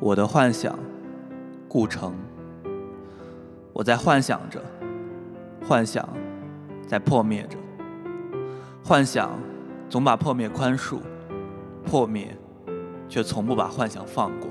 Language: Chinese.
我的幻想故城。我在幻想着，幻想在破灭着。幻想总把破灭宽恕，破灭却从不把幻想放过。